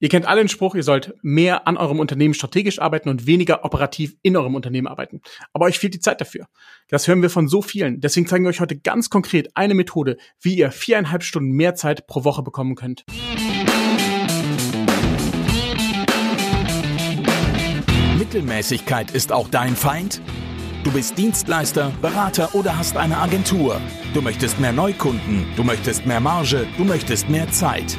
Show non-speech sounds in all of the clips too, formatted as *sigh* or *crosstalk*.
Ihr kennt alle den Spruch, ihr sollt mehr an eurem Unternehmen strategisch arbeiten und weniger operativ in eurem Unternehmen arbeiten. Aber euch fehlt die Zeit dafür. Das hören wir von so vielen. Deswegen zeigen wir euch heute ganz konkret eine Methode, wie ihr viereinhalb Stunden mehr Zeit pro Woche bekommen könnt. Mittelmäßigkeit ist auch dein Feind? Du bist Dienstleister, Berater oder hast eine Agentur. Du möchtest mehr Neukunden, du möchtest mehr Marge, du möchtest mehr Zeit.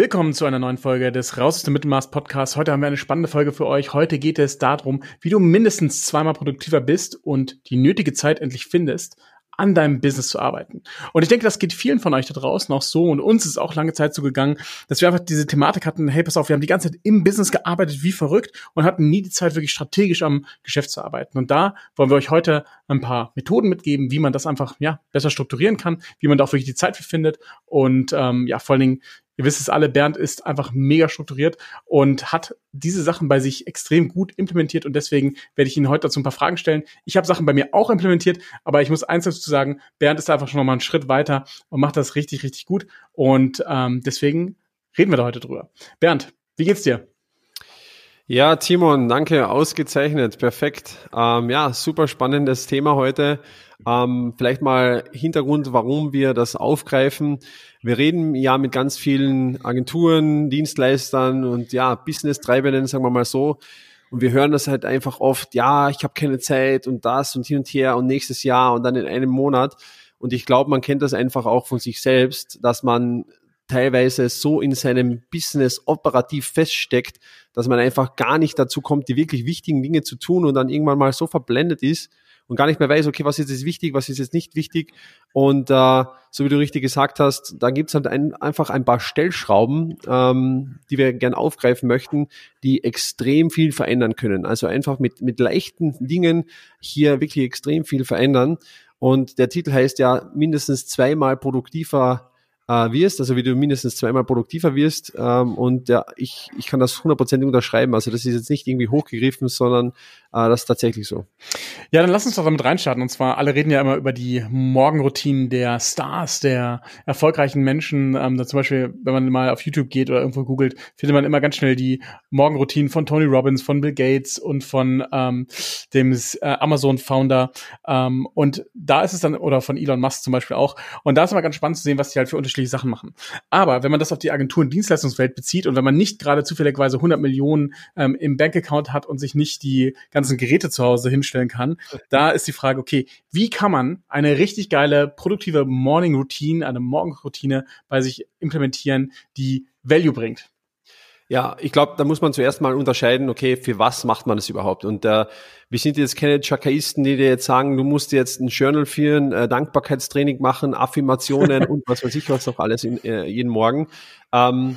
Willkommen zu einer neuen Folge des Raus aus dem Mittelmaß Podcasts. Heute haben wir eine spannende Folge für euch. Heute geht es darum, wie du mindestens zweimal produktiver bist und die nötige Zeit endlich findest, an deinem Business zu arbeiten. Und ich denke, das geht vielen von euch da draußen auch so und uns ist auch lange Zeit so gegangen, dass wir einfach diese Thematik hatten, hey, pass auf, wir haben die ganze Zeit im Business gearbeitet wie verrückt und hatten nie die Zeit, wirklich strategisch am Geschäft zu arbeiten. Und da wollen wir euch heute ein paar Methoden mitgeben, wie man das einfach ja besser strukturieren kann, wie man da auch wirklich die Zeit für findet und ähm, ja, vor allen Dingen, Ihr wisst es alle, Bernd ist einfach mega strukturiert und hat diese Sachen bei sich extrem gut implementiert und deswegen werde ich Ihnen heute dazu ein paar Fragen stellen. Ich habe Sachen bei mir auch implementiert, aber ich muss eins dazu sagen, Bernd ist einfach schon nochmal einen Schritt weiter und macht das richtig, richtig gut und ähm, deswegen reden wir da heute drüber. Bernd, wie geht's dir? Ja, Timon, danke, ausgezeichnet, perfekt. Ähm, ja, super spannendes Thema heute. Ähm, vielleicht mal Hintergrund, warum wir das aufgreifen. Wir reden ja mit ganz vielen Agenturen, Dienstleistern und ja, Business-Treibenden, sagen wir mal so. Und wir hören das halt einfach oft, ja, ich habe keine Zeit und das und hin und her und nächstes Jahr und dann in einem Monat. Und ich glaube, man kennt das einfach auch von sich selbst, dass man teilweise so in seinem Business operativ feststeckt, dass man einfach gar nicht dazu kommt, die wirklich wichtigen Dinge zu tun und dann irgendwann mal so verblendet ist, und gar nicht mehr weiß, okay, was ist jetzt wichtig, was ist jetzt nicht wichtig. Und äh, so wie du richtig gesagt hast, da gibt's halt ein, einfach ein paar Stellschrauben, ähm, die wir gern aufgreifen möchten, die extrem viel verändern können. Also einfach mit, mit leichten Dingen hier wirklich extrem viel verändern. Und der Titel heißt ja mindestens zweimal produktiver äh, wirst, also wie du mindestens zweimal produktiver wirst. Ähm, und ja, ich, ich kann das hundertprozentig unterschreiben. Also das ist jetzt nicht irgendwie hochgegriffen, sondern äh, das ist tatsächlich so. Ja, dann lass uns doch damit reinstarten. Und zwar, alle reden ja immer über die Morgenroutinen der Stars, der erfolgreichen Menschen. Ähm, da zum Beispiel, wenn man mal auf YouTube geht oder irgendwo googelt, findet man immer ganz schnell die Morgenroutinen von Tony Robbins, von Bill Gates und von ähm, dem äh, Amazon-Founder. Ähm, und da ist es dann, oder von Elon Musk zum Beispiel auch. Und da ist immer ganz spannend zu sehen, was die halt für unterschiedliche unterschiedliche Sachen machen. Aber wenn man das auf die Agentur- und Dienstleistungswelt bezieht und wenn man nicht gerade zufälligerweise 100 Millionen ähm, im Bankaccount hat und sich nicht die ganzen Geräte zu Hause hinstellen kann, da ist die Frage, okay, wie kann man eine richtig geile, produktive Morning Routine, eine Morgenroutine bei sich implementieren, die Value bringt? Ja, ich glaube, da muss man zuerst mal unterscheiden, okay, für was macht man das überhaupt? Und äh, wir sind jetzt keine Chakaisten, die dir jetzt sagen, du musst jetzt ein Journal führen, äh, Dankbarkeitstraining machen, Affirmationen und was weiß ich was noch alles in, äh, jeden Morgen. Ähm,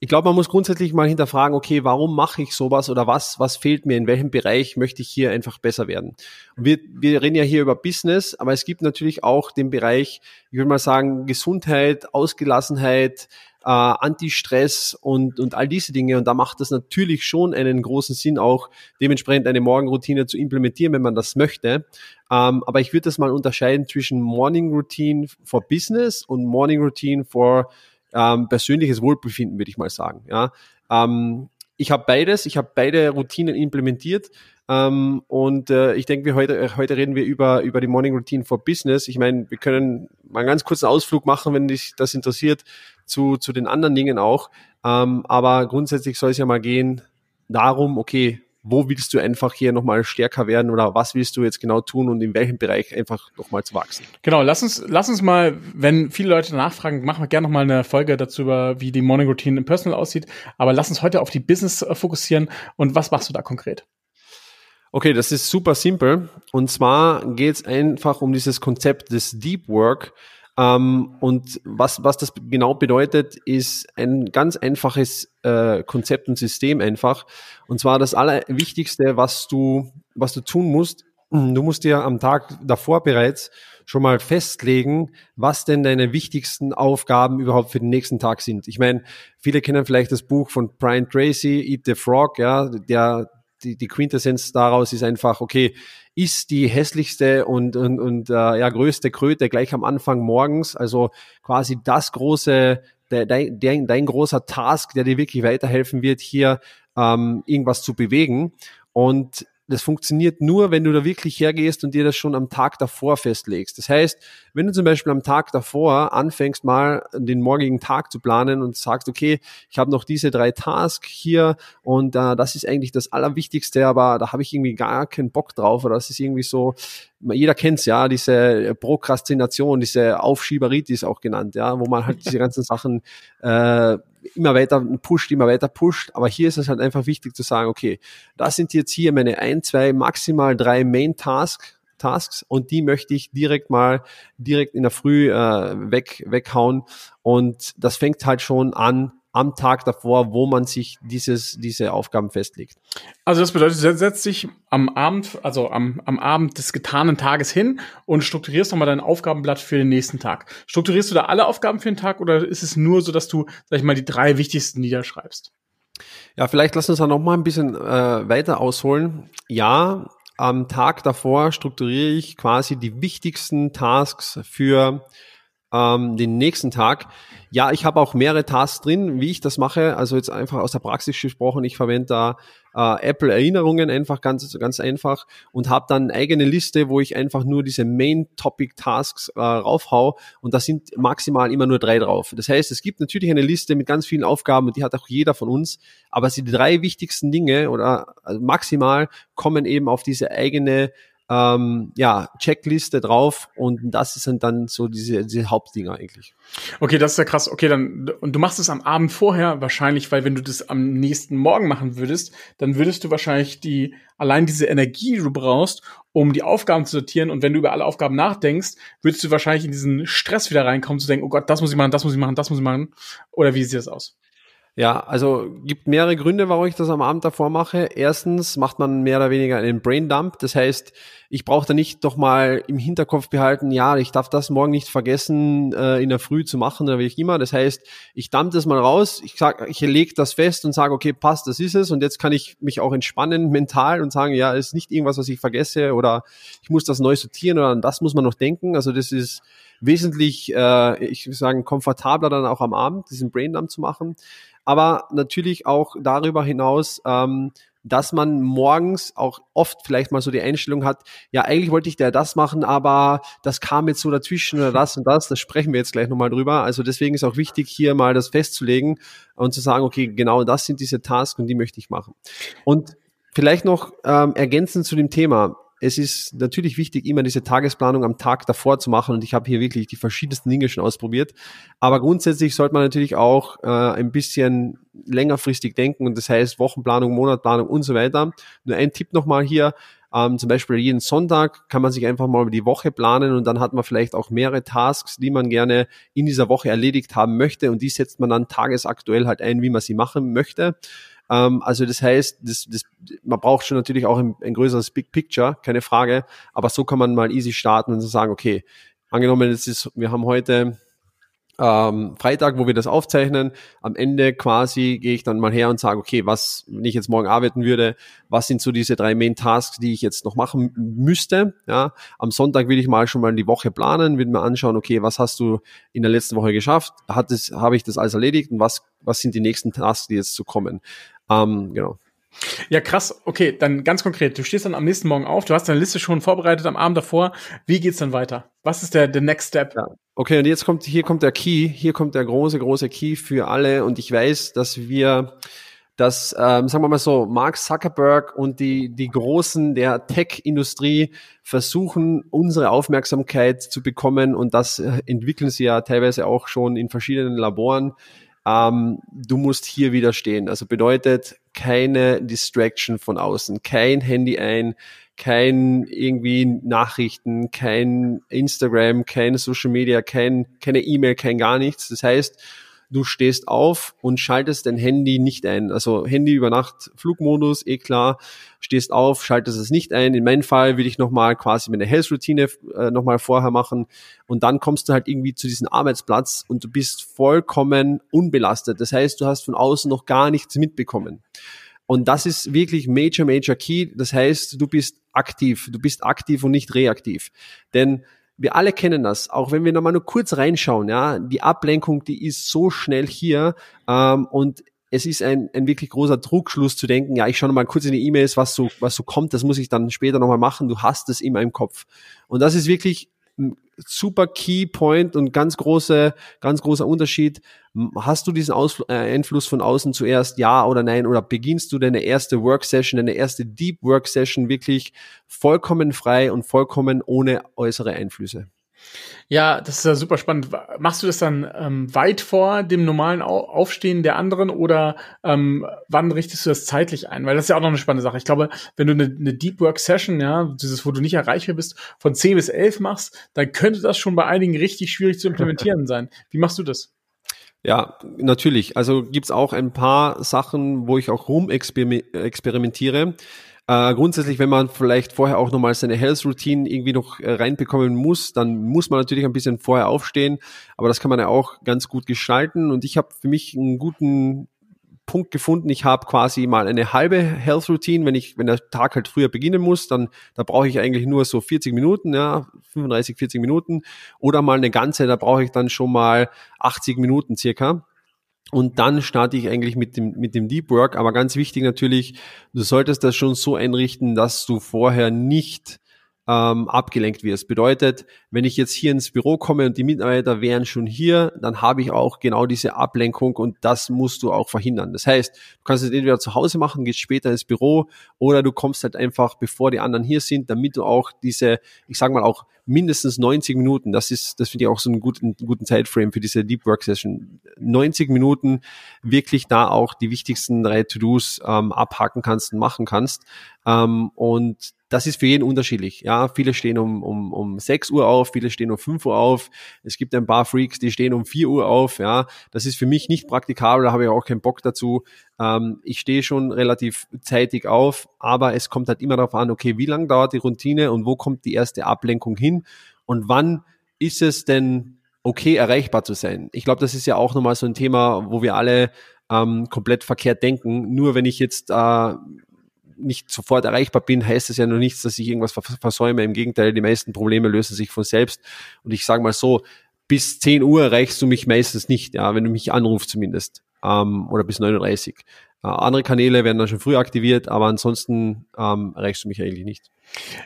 ich glaube, man muss grundsätzlich mal hinterfragen, okay, warum mache ich sowas oder was, was fehlt mir, in welchem Bereich möchte ich hier einfach besser werden? Und wir, wir reden ja hier über Business, aber es gibt natürlich auch den Bereich, ich würde mal sagen, Gesundheit, Ausgelassenheit, äh, Anti-Stress und, und all diese Dinge. Und da macht es natürlich schon einen großen Sinn, auch dementsprechend eine Morgenroutine zu implementieren, wenn man das möchte. Ähm, aber ich würde das mal unterscheiden zwischen Morning Routine for Business und Morning Routine for ähm, persönliches Wohlbefinden, würde ich mal sagen. Ja. Ähm, ich habe beides, ich habe beide Routinen implementiert. Ähm, und äh, ich denke, wir heute, heute reden wir über, über die Morning Routine for Business. Ich meine, wir können mal einen ganz kurzen Ausflug machen, wenn dich das interessiert, zu, zu den anderen Dingen auch. Ähm, aber grundsätzlich soll es ja mal gehen darum, okay, wo willst du einfach hier nochmal stärker werden oder was willst du jetzt genau tun und in welchem Bereich einfach nochmal zu wachsen? Genau, lass uns, lass uns mal, wenn viele Leute nachfragen, machen wir gerne nochmal eine Folge dazu, wie die Morning Routine im Personal aussieht. Aber lass uns heute auf die Business äh, fokussieren und was machst du da konkret? Okay, das ist super simpel. Und zwar geht es einfach um dieses Konzept des Deep Work. Ähm, und was, was das genau bedeutet, ist ein ganz einfaches äh, Konzept und System einfach. Und zwar das Allerwichtigste, was du, was du tun musst, du musst dir am Tag davor bereits schon mal festlegen, was denn deine wichtigsten Aufgaben überhaupt für den nächsten Tag sind. Ich meine, viele kennen vielleicht das Buch von Brian Tracy, Eat the Frog, ja, der die, die Quintessenz daraus ist einfach, okay, ist die hässlichste und, und, und äh, ja, größte Kröte gleich am Anfang morgens, also quasi das große, der, dein, dein, dein großer Task, der dir wirklich weiterhelfen wird, hier ähm, irgendwas zu bewegen. Und das funktioniert nur, wenn du da wirklich hergehst und dir das schon am Tag davor festlegst. Das heißt, wenn du zum Beispiel am Tag davor anfängst, mal den morgigen Tag zu planen und sagst, okay, ich habe noch diese drei Tasks hier und äh, das ist eigentlich das Allerwichtigste, aber da habe ich irgendwie gar keinen Bock drauf oder das ist irgendwie so, jeder kennt's ja, diese Prokrastination, diese Aufschieberitis auch genannt, ja, wo man halt *laughs* diese ganzen Sachen äh, immer weiter pusht, immer weiter pusht. Aber hier ist es halt einfach wichtig zu sagen, okay, das sind jetzt hier meine ein, zwei, maximal drei Main Tasks, Tasks und die möchte ich direkt mal direkt in der Früh äh, weg weghauen und das fängt halt schon an am Tag davor, wo man sich dieses, diese Aufgaben festlegt. Also das bedeutet, du setzt dich am Abend, also am, am Abend des getanen Tages hin und strukturierst nochmal dein Aufgabenblatt für den nächsten Tag. Strukturierst du da alle Aufgaben für den Tag oder ist es nur so, dass du, sag ich mal, die drei wichtigsten niederschreibst? Ja, vielleicht lass uns da nochmal ein bisschen äh, weiter ausholen. Ja, am Tag davor strukturiere ich quasi die wichtigsten Tasks für ähm, den nächsten Tag. Ja, ich habe auch mehrere Tasks drin, wie ich das mache. Also jetzt einfach aus der Praxis gesprochen, ich verwende da äh, Apple Erinnerungen einfach ganz ganz einfach und habe dann eine eigene Liste, wo ich einfach nur diese Main Topic Tasks äh, raufhau und da sind maximal immer nur drei drauf. Das heißt, es gibt natürlich eine Liste mit ganz vielen Aufgaben und die hat auch jeder von uns, aber die drei wichtigsten Dinge oder also maximal kommen eben auf diese eigene ähm, ja, Checkliste drauf und das sind dann so diese, diese Hauptdinger eigentlich. Okay, das ist ja krass. Okay, dann, und du machst es am Abend vorher wahrscheinlich, weil wenn du das am nächsten Morgen machen würdest, dann würdest du wahrscheinlich die, allein diese Energie, die du brauchst, um die Aufgaben zu sortieren und wenn du über alle Aufgaben nachdenkst, würdest du wahrscheinlich in diesen Stress wieder reinkommen, zu denken, oh Gott, das muss ich machen, das muss ich machen, das muss ich machen. Oder wie sieht das aus? Ja, also gibt mehrere Gründe, warum ich das am Abend davor mache. Erstens macht man mehr oder weniger einen Braindump. Das heißt, ich brauche da nicht doch mal im Hinterkopf behalten, ja, ich darf das morgen nicht vergessen, äh, in der Früh zu machen oder wie ich immer. Das heißt, ich dump das mal raus, ich sag, ich lege das fest und sage, okay, passt, das ist es. Und jetzt kann ich mich auch entspannen mental und sagen, ja, ist nicht irgendwas, was ich vergesse oder ich muss das neu sortieren oder an das muss man noch denken. Also das ist wesentlich, äh, ich würde sagen, komfortabler dann auch am Abend, diesen Braindump zu machen aber natürlich auch darüber hinaus, ähm, dass man morgens auch oft vielleicht mal so die Einstellung hat, ja, eigentlich wollte ich da das machen, aber das kam jetzt so dazwischen oder das und das, das sprechen wir jetzt gleich nochmal drüber. Also deswegen ist auch wichtig, hier mal das festzulegen und zu sagen, okay, genau das sind diese Tasks und die möchte ich machen. Und vielleicht noch ähm, ergänzend zu dem Thema es ist natürlich wichtig, immer diese Tagesplanung am Tag davor zu machen. Und ich habe hier wirklich die verschiedensten Dinge schon ausprobiert. Aber grundsätzlich sollte man natürlich auch äh, ein bisschen längerfristig denken. Und das heißt Wochenplanung, Monatplanung und so weiter. Nur ein Tipp nochmal hier. Ähm, zum Beispiel jeden Sonntag kann man sich einfach mal über die Woche planen und dann hat man vielleicht auch mehrere Tasks, die man gerne in dieser Woche erledigt haben möchte und die setzt man dann tagesaktuell halt ein, wie man sie machen möchte. Ähm, also das heißt, das, das, man braucht schon natürlich auch ein, ein größeres Big Picture, keine Frage. Aber so kann man mal easy starten und so sagen, okay, angenommen, es ist, wir haben heute ähm, Freitag, wo wir das aufzeichnen. Am Ende quasi gehe ich dann mal her und sage, okay, was, wenn ich jetzt morgen arbeiten würde, was sind so diese drei Main Tasks, die ich jetzt noch machen müsste? Ja, am Sonntag will ich mal schon mal die Woche planen, will mir anschauen, okay, was hast du in der letzten Woche geschafft? Hat es, habe ich das alles erledigt und was, was sind die nächsten Tasks, die jetzt zu kommen? Ähm, genau. Ja, krass. Okay, dann ganz konkret. Du stehst dann am nächsten Morgen auf, du hast deine Liste schon vorbereitet am Abend davor. Wie geht's dann weiter? Was ist der, der Next Step? Ja. Okay, und jetzt kommt, hier kommt der Key, hier kommt der große, große Key für alle. Und ich weiß, dass wir, dass, ähm, sagen wir mal so, Mark Zuckerberg und die, die Großen der Tech-Industrie versuchen, unsere Aufmerksamkeit zu bekommen. Und das äh, entwickeln sie ja teilweise auch schon in verschiedenen Laboren ähm, du musst hier widerstehen. Also bedeutet keine Distraction von außen, kein Handy ein, kein irgendwie Nachrichten, kein Instagram, kein Social Media, kein, keine E-Mail, kein gar nichts. Das heißt, du stehst auf und schaltest dein Handy nicht ein. Also Handy über Nacht, Flugmodus, eh klar, stehst auf, schaltest es nicht ein. In meinem Fall will ich nochmal quasi meine Health-Routine äh, nochmal vorher machen und dann kommst du halt irgendwie zu diesem Arbeitsplatz und du bist vollkommen unbelastet. Das heißt, du hast von außen noch gar nichts mitbekommen. Und das ist wirklich Major, Major Key. Das heißt, du bist aktiv. Du bist aktiv und nicht reaktiv. Denn wir alle kennen das, auch wenn wir nochmal nur kurz reinschauen, ja, die Ablenkung, die ist so schnell hier ähm, und es ist ein, ein wirklich großer Druckschluss zu denken, ja, ich schaue nochmal kurz in die E-Mails, was so, was so kommt, das muss ich dann später nochmal machen, du hast es immer im Kopf. Und das ist wirklich super Key Point und ganz große, ganz großer Unterschied. Hast du diesen Ausfl äh, Einfluss von außen zuerst, ja oder nein? Oder beginnst du deine erste Work Session, deine erste Deep Work Session wirklich vollkommen frei und vollkommen ohne äußere Einflüsse? Ja, das ist ja super spannend. Machst du das dann ähm, weit vor dem normalen Aufstehen der anderen oder ähm, wann richtest du das zeitlich ein? Weil das ist ja auch noch eine spannende Sache. Ich glaube, wenn du eine, eine Deep Work Session, ja, dieses, wo du nicht erreichbar bist, von 10 bis 11 machst, dann könnte das schon bei einigen richtig schwierig zu implementieren sein. Wie machst du das? Ja, natürlich. Also gibt's auch ein paar Sachen, wo ich auch rum experimentiere. Äh, grundsätzlich, wenn man vielleicht vorher auch nochmal seine Health Routine irgendwie noch äh, reinbekommen muss, dann muss man natürlich ein bisschen vorher aufstehen, aber das kann man ja auch ganz gut gestalten und ich habe für mich einen guten Punkt gefunden. Ich habe quasi mal eine halbe Health Routine, wenn ich, wenn der Tag halt früher beginnen muss, dann da brauche ich eigentlich nur so 40 Minuten, ja, 35, 40 Minuten oder mal eine ganze, da brauche ich dann schon mal 80 Minuten circa. Und dann starte ich eigentlich mit dem, mit dem Deep Work. Aber ganz wichtig natürlich, du solltest das schon so einrichten, dass du vorher nicht ähm, abgelenkt wirst. Bedeutet, wenn ich jetzt hier ins Büro komme und die Mitarbeiter wären schon hier, dann habe ich auch genau diese Ablenkung und das musst du auch verhindern. Das heißt, du kannst es entweder zu Hause machen, gehst später ins Büro oder du kommst halt einfach, bevor die anderen hier sind, damit du auch diese, ich sage mal auch mindestens 90 Minuten, das ist, das finde ich auch so einen guten, guten Zeitframe für diese Deep Work Session. 90 Minuten wirklich da auch die wichtigsten drei To-Dos ähm, abhaken kannst und machen kannst. Ähm, und das ist für jeden unterschiedlich. Ja, viele stehen um, um, um 6 Uhr auf, viele stehen um 5 Uhr auf. Es gibt ein paar Freaks, die stehen um 4 Uhr auf. Ja, das ist für mich nicht praktikabel, da habe ich auch keinen Bock dazu. Ähm, ich stehe schon relativ zeitig auf, aber es kommt halt immer darauf an, okay, wie lange dauert die Routine und wo kommt die erste Ablenkung hin und wann ist es denn okay, erreichbar zu sein? Ich glaube, das ist ja auch nochmal so ein Thema, wo wir alle ähm, komplett verkehrt denken. Nur wenn ich jetzt äh, nicht sofort erreichbar bin, heißt das ja noch nichts, dass ich irgendwas versäume. Im Gegenteil, die meisten Probleme lösen sich von selbst. Und ich sage mal so, bis 10 Uhr erreichst du mich meistens nicht, ja, wenn du mich anrufst zumindest. Ähm, oder bis 39. Äh, andere Kanäle werden dann schon früh aktiviert, aber ansonsten ähm, erreichst du mich eigentlich nicht.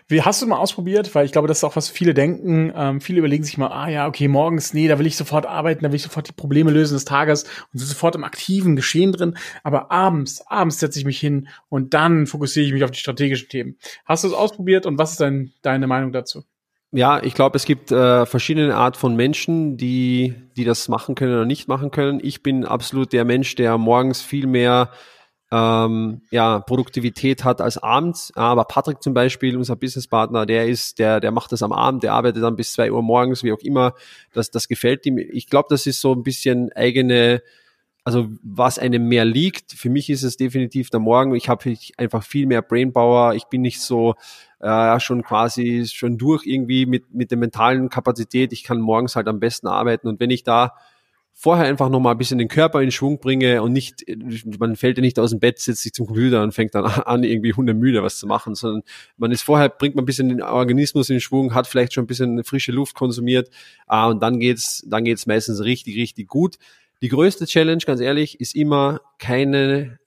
Wie hast du mal ausprobiert? Weil ich glaube, das ist auch was viele denken. Ähm, viele überlegen sich mal, ah ja, okay, morgens, nee, da will ich sofort arbeiten, da will ich sofort die Probleme lösen des Tages und sind sofort im aktiven Geschehen drin. Aber abends, abends setze ich mich hin und dann fokussiere ich mich auf die strategischen Themen. Hast du es ausprobiert und was ist dein, deine Meinung dazu? Ja, ich glaube, es gibt äh, verschiedene Art von Menschen, die, die das machen können oder nicht machen können. Ich bin absolut der Mensch, der morgens viel mehr ähm, ja, Produktivität hat als abends. Aber Patrick zum Beispiel, unser Businesspartner, der ist, der, der macht das am Abend, der arbeitet dann bis zwei Uhr morgens, wie auch immer. Das, das gefällt ihm. Ich glaube, das ist so ein bisschen eigene, also was einem mehr liegt. Für mich ist es definitiv der Morgen. Ich habe einfach viel mehr Brainpower. Ich bin nicht so äh, schon quasi schon durch irgendwie mit, mit der mentalen Kapazität. Ich kann morgens halt am besten arbeiten. Und wenn ich da vorher einfach nochmal ein bisschen den Körper in Schwung bringe und nicht, man fällt ja nicht aus dem Bett, setzt sich zum Computer und fängt dann *laughs* an, irgendwie hundemüde was zu machen, sondern man ist vorher, bringt man ein bisschen den Organismus in Schwung, hat vielleicht schon ein bisschen frische Luft konsumiert, ah, und dann geht's, dann geht's meistens richtig, richtig gut. Die größte Challenge, ganz ehrlich, ist immer keine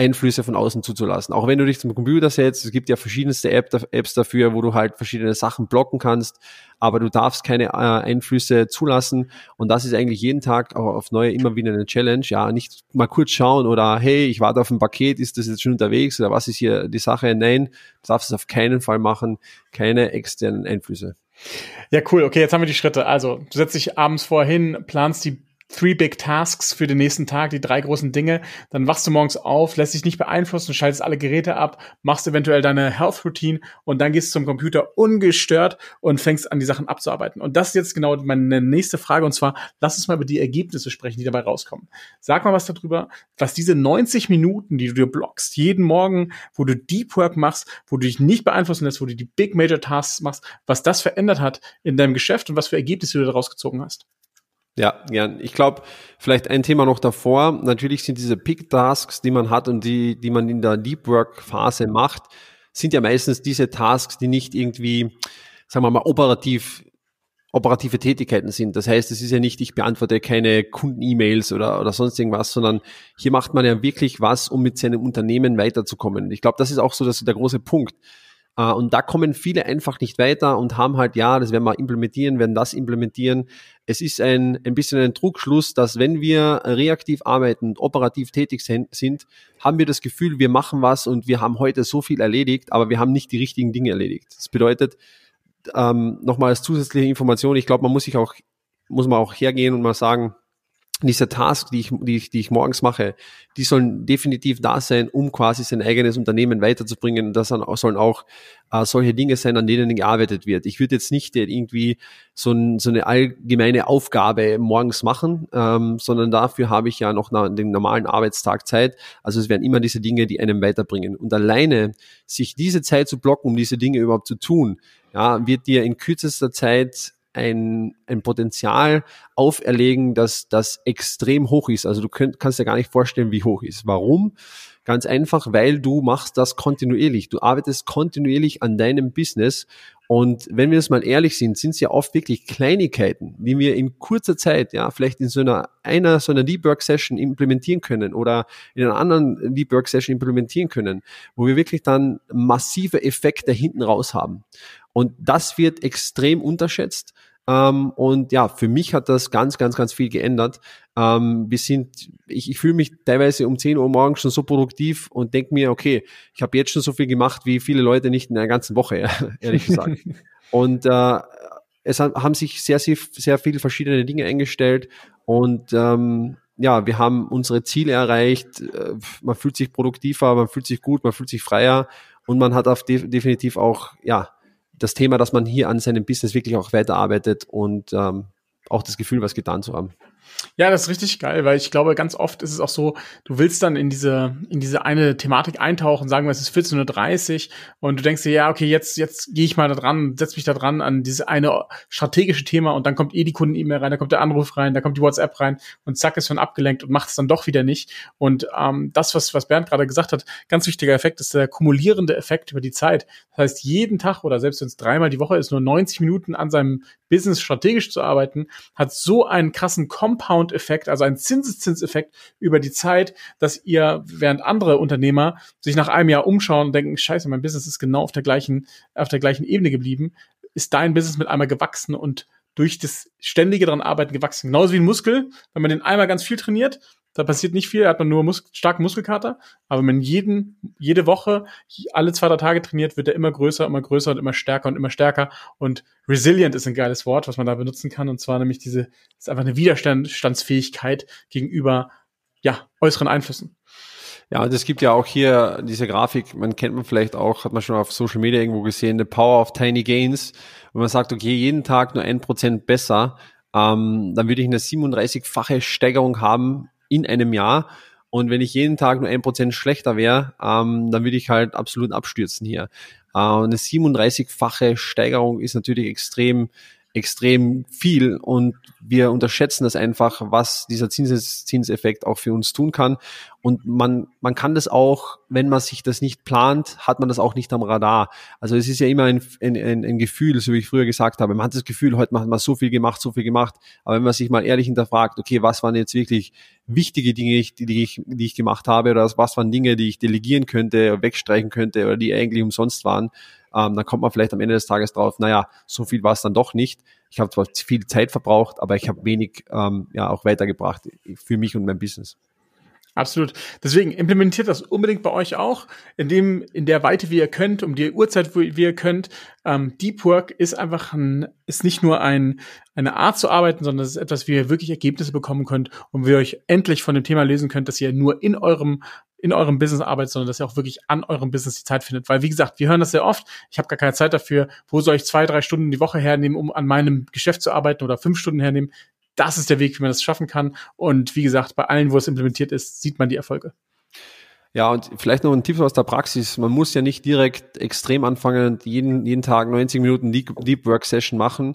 Einflüsse von außen zuzulassen. Auch wenn du dich zum Computer setzt, es gibt ja verschiedenste App, Apps dafür, wo du halt verschiedene Sachen blocken kannst, aber du darfst keine äh, Einflüsse zulassen und das ist eigentlich jeden Tag auch auf neue immer wieder eine Challenge. Ja, nicht mal kurz schauen oder hey, ich warte auf ein Paket, ist das jetzt schon unterwegs oder was ist hier die Sache? Nein, du darfst es auf keinen Fall machen, keine externen Einflüsse. Ja, cool. Okay, jetzt haben wir die Schritte. Also, du setzt dich abends vorhin, planst die Three Big Tasks für den nächsten Tag, die drei großen Dinge. Dann wachst du morgens auf, lässt dich nicht beeinflussen, schaltest alle Geräte ab, machst eventuell deine Health Routine und dann gehst du zum Computer ungestört und fängst an, die Sachen abzuarbeiten. Und das ist jetzt genau meine nächste Frage und zwar, lass uns mal über die Ergebnisse sprechen, die dabei rauskommen. Sag mal was darüber, was diese 90 Minuten, die du dir blockst, jeden Morgen, wo du Deep Work machst, wo du dich nicht beeinflussen lässt, wo du die Big Major Tasks machst, was das verändert hat in deinem Geschäft und was für Ergebnisse du daraus gezogen hast. Ja, ja. Ich glaube, vielleicht ein Thema noch davor. Natürlich sind diese Pick-Tasks, die man hat und die, die man in der Deep Work-Phase macht, sind ja meistens diese Tasks, die nicht irgendwie, sagen wir mal, operativ operative Tätigkeiten sind. Das heißt, es ist ja nicht, ich beantworte keine Kunden-E-Mails oder, oder sonst irgendwas, sondern hier macht man ja wirklich was, um mit seinem Unternehmen weiterzukommen. Ich glaube, das ist auch so dass der große Punkt. Uh, und da kommen viele einfach nicht weiter und haben halt, ja, das werden wir implementieren, werden das implementieren. Es ist ein, ein bisschen ein Trugschluss, dass wenn wir reaktiv arbeiten und operativ tätig sind, haben wir das Gefühl, wir machen was und wir haben heute so viel erledigt, aber wir haben nicht die richtigen Dinge erledigt. Das bedeutet, ähm, nochmal als zusätzliche Information, ich glaube, man muss sich auch, muss man auch hergehen und mal sagen, diese Task, die ich, die, ich, die ich morgens mache, die sollen definitiv da sein, um quasi sein eigenes Unternehmen weiterzubringen. Das sollen auch äh, solche Dinge sein, an denen gearbeitet wird. Ich würde jetzt nicht irgendwie so, ein, so eine allgemeine Aufgabe morgens machen, ähm, sondern dafür habe ich ja noch den normalen Arbeitstag Zeit. Also es werden immer diese Dinge, die einem weiterbringen. Und alleine sich diese Zeit zu blocken, um diese Dinge überhaupt zu tun, ja, wird dir in kürzester Zeit ein, ein Potenzial auferlegen, dass das extrem hoch ist. Also du könnt, kannst dir gar nicht vorstellen, wie hoch ist. Warum? Ganz einfach, weil du machst das kontinuierlich. Du arbeitest kontinuierlich an deinem Business. Und wenn wir jetzt mal ehrlich sind, sind es ja oft wirklich Kleinigkeiten, die wir in kurzer Zeit, ja, vielleicht in so einer, einer so einer Deep Work Session implementieren können oder in einer anderen Deep Work Session implementieren können, wo wir wirklich dann massive Effekte hinten raus haben. Und das wird extrem unterschätzt. Ähm, und ja, für mich hat das ganz, ganz, ganz viel geändert. Ähm, wir sind, ich, ich fühle mich teilweise um 10 Uhr morgens schon so produktiv und denke mir, okay, ich habe jetzt schon so viel gemacht wie viele Leute nicht in einer ganzen Woche, *laughs* ehrlich gesagt. *laughs* und äh, es haben sich sehr, sehr, sehr viele verschiedene Dinge eingestellt und ähm, ja, wir haben unsere Ziele erreicht. Äh, man fühlt sich produktiver, man fühlt sich gut, man fühlt sich freier und man hat auf de definitiv auch ja das Thema, dass man hier an seinem Business wirklich auch weiterarbeitet und ähm, auch das Gefühl, was getan zu haben. Ja, das ist richtig geil, weil ich glaube, ganz oft ist es auch so, du willst dann in diese, in diese eine Thematik eintauchen, sagen wir, es ist 14.30 Uhr und du denkst dir, ja, okay, jetzt, jetzt gehe ich mal da dran, setz mich da dran an diese eine strategische Thema und dann kommt eh die Kunden-E-Mail rein, da kommt der Anruf rein, da kommt die WhatsApp rein und zack, ist schon abgelenkt und macht es dann doch wieder nicht. Und ähm, das, was, was Bernd gerade gesagt hat, ganz wichtiger Effekt ist der kumulierende Effekt über die Zeit. Das heißt, jeden Tag oder selbst wenn es dreimal die Woche ist, nur 90 Minuten an seinem Business strategisch zu arbeiten, hat so einen krassen Compound-Effekt, also einen Zinseszinseffekt über die Zeit, dass ihr, während andere Unternehmer sich nach einem Jahr umschauen und denken, scheiße, mein Business ist genau auf der gleichen, auf der gleichen Ebene geblieben, ist dein Business mit einmal gewachsen und durch das ständige dran arbeiten gewachsen. Genauso wie ein Muskel, wenn man den einmal ganz viel trainiert, da passiert nicht viel, hat man nur mus starken Muskelkater. Aber wenn man jeden, jede Woche, alle zwei, drei Tage trainiert, wird er immer größer, immer größer und immer stärker und immer stärker. Und resilient ist ein geiles Wort, was man da benutzen kann. Und zwar nämlich diese, ist einfach eine Widerstandsfähigkeit gegenüber, ja, äußeren Einflüssen. Ja, und es gibt ja auch hier diese Grafik, man kennt man vielleicht auch, hat man schon auf Social Media irgendwo gesehen, the power of tiny gains. Wenn man sagt, okay, jeden Tag nur ein Prozent besser, ähm, dann würde ich eine 37-fache Steigerung haben in einem Jahr. Und wenn ich jeden Tag nur ein Prozent schlechter wäre, ähm, dann würde ich halt absolut abstürzen hier. Äh, eine 37-fache Steigerung ist natürlich extrem extrem viel und wir unterschätzen das einfach, was dieser Zins Zinseffekt auch für uns tun kann. Und man, man kann das auch, wenn man sich das nicht plant, hat man das auch nicht am Radar. Also es ist ja immer ein, ein, ein Gefühl, so wie ich früher gesagt habe. Man hat das Gefühl, heute hat man so viel gemacht, so viel gemacht. Aber wenn man sich mal ehrlich hinterfragt, okay, was waren jetzt wirklich wichtige Dinge, die, ich, die ich gemacht habe oder was waren Dinge, die ich delegieren könnte, wegstreichen könnte oder die eigentlich umsonst waren, ähm, dann kommt man vielleicht am Ende des Tages drauf, naja, so viel war es dann doch nicht. Ich habe zwar viel Zeit verbraucht, aber ich habe wenig ähm, ja auch weitergebracht für mich und mein Business. Absolut. Deswegen implementiert das unbedingt bei euch auch, in dem, in der Weite, wie ihr könnt, um die Uhrzeit, wie ihr könnt. Ähm, Deep Work ist einfach ein, ist nicht nur ein, eine Art zu arbeiten, sondern es ist etwas, wie ihr wirklich Ergebnisse bekommen könnt und wie ihr euch endlich von dem Thema lösen könnt, dass ihr nur in eurem in eurem Business arbeitet, sondern dass ihr auch wirklich an eurem Business die Zeit findet. Weil, wie gesagt, wir hören das sehr oft. Ich habe gar keine Zeit dafür. Wo soll ich zwei, drei Stunden die Woche hernehmen, um an meinem Geschäft zu arbeiten oder fünf Stunden hernehmen? das ist der Weg, wie man das schaffen kann. Und wie gesagt, bei allen, wo es implementiert ist, sieht man die Erfolge. Ja, und vielleicht noch ein Tipp aus der Praxis. Man muss ja nicht direkt extrem anfangen und jeden, jeden Tag 90 Minuten Deep, Deep Work Session machen.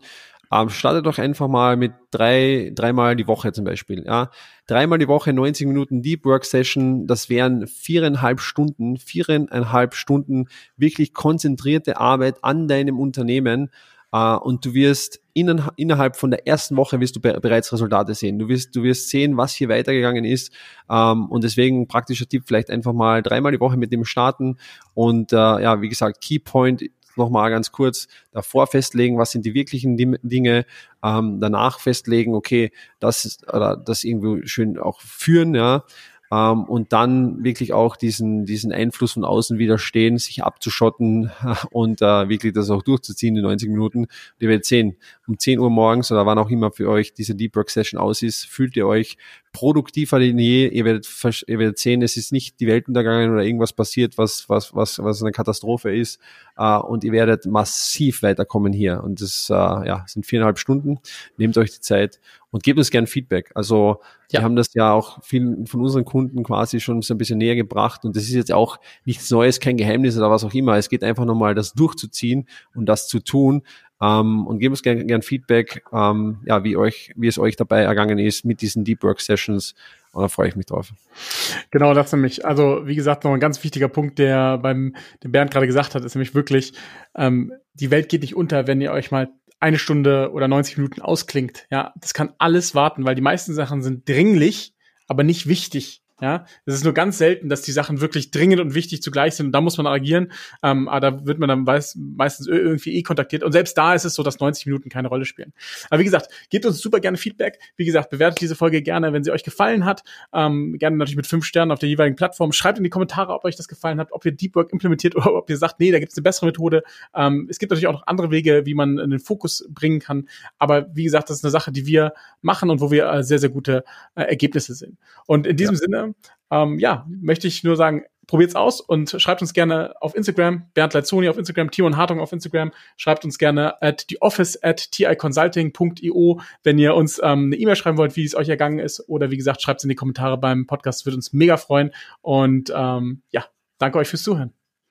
Ähm, startet doch einfach mal mit drei, dreimal die Woche zum Beispiel. Ja, dreimal die Woche 90 Minuten Deep Work Session. Das wären viereinhalb Stunden, viereinhalb Stunden wirklich konzentrierte Arbeit an deinem Unternehmen. Uh, und du wirst innen, innerhalb von der ersten Woche wirst du be bereits Resultate sehen. Du wirst, du wirst sehen, was hier weitergegangen ist. Ähm, und deswegen praktischer Tipp, vielleicht einfach mal dreimal die Woche mit dem starten. Und uh, ja, wie gesagt, Keypoint nochmal ganz kurz davor festlegen, was sind die wirklichen Dinge, ähm, danach festlegen, okay, das ist, oder das irgendwie schön auch führen, ja, ähm, und dann wirklich auch diesen, diesen Einfluss von außen widerstehen, sich abzuschotten *laughs* und äh, wirklich das auch durchzuziehen in 90 Minuten. Und ihr werdet sehen, um 10 Uhr morgens oder wann auch immer für euch diese Deep Work Session aus ist, fühlt ihr euch produktiver denn je. Ihr werdet, ihr werdet sehen, es ist nicht die Welt untergegangen oder irgendwas passiert, was, was, was, was eine Katastrophe ist. Uh, und ihr werdet massiv weiterkommen hier. Und das uh, ja, sind viereinhalb Stunden. Nehmt euch die Zeit und gebt uns gern Feedback. Also ja. wir haben das ja auch vielen von unseren Kunden quasi schon so ein bisschen näher gebracht. Und das ist jetzt auch nichts Neues, kein Geheimnis oder was auch immer. Es geht einfach nochmal, das durchzuziehen und das zu tun. Ähm, und gebt uns gern, gern Feedback, ähm, ja, wie euch, wie es euch dabei ergangen ist mit diesen Deep Work Sessions. Und da freue ich mich drauf. Genau, das nämlich. Also, wie gesagt, noch ein ganz wichtiger Punkt, der beim, den Bernd gerade gesagt hat, ist nämlich wirklich, ähm, die Welt geht nicht unter, wenn ihr euch mal eine Stunde oder 90 Minuten ausklingt. Ja, das kann alles warten, weil die meisten Sachen sind dringlich, aber nicht wichtig. Ja, es ist nur ganz selten, dass die Sachen wirklich dringend und wichtig zugleich sind und da muss man agieren. Ähm, aber da wird man dann weiß, meistens irgendwie eh kontaktiert und selbst da ist es so, dass 90 Minuten keine Rolle spielen. Aber wie gesagt, gebt uns super gerne Feedback. Wie gesagt, bewertet diese Folge gerne, wenn sie euch gefallen hat. Ähm, gerne natürlich mit fünf Sternen auf der jeweiligen Plattform. Schreibt in die Kommentare, ob euch das gefallen hat, ob ihr Deep Work implementiert oder ob ihr sagt, nee, da gibt es eine bessere Methode. Ähm, es gibt natürlich auch noch andere Wege, wie man in den Fokus bringen kann. Aber wie gesagt, das ist eine Sache, die wir machen und wo wir äh, sehr, sehr gute äh, Ergebnisse sehen. Und in diesem ja. Sinne ähm, ja, möchte ich nur sagen, probiert's aus und schreibt uns gerne auf Instagram, Bernd Leitzoni auf Instagram, Timon Hartung auf Instagram, schreibt uns gerne at theoffice at ticonsulting.io, wenn ihr uns ähm, eine E-Mail schreiben wollt, wie es euch ergangen ist. Oder wie gesagt, schreibt es in die Kommentare beim Podcast, würde uns mega freuen. Und ähm, ja, danke euch fürs Zuhören.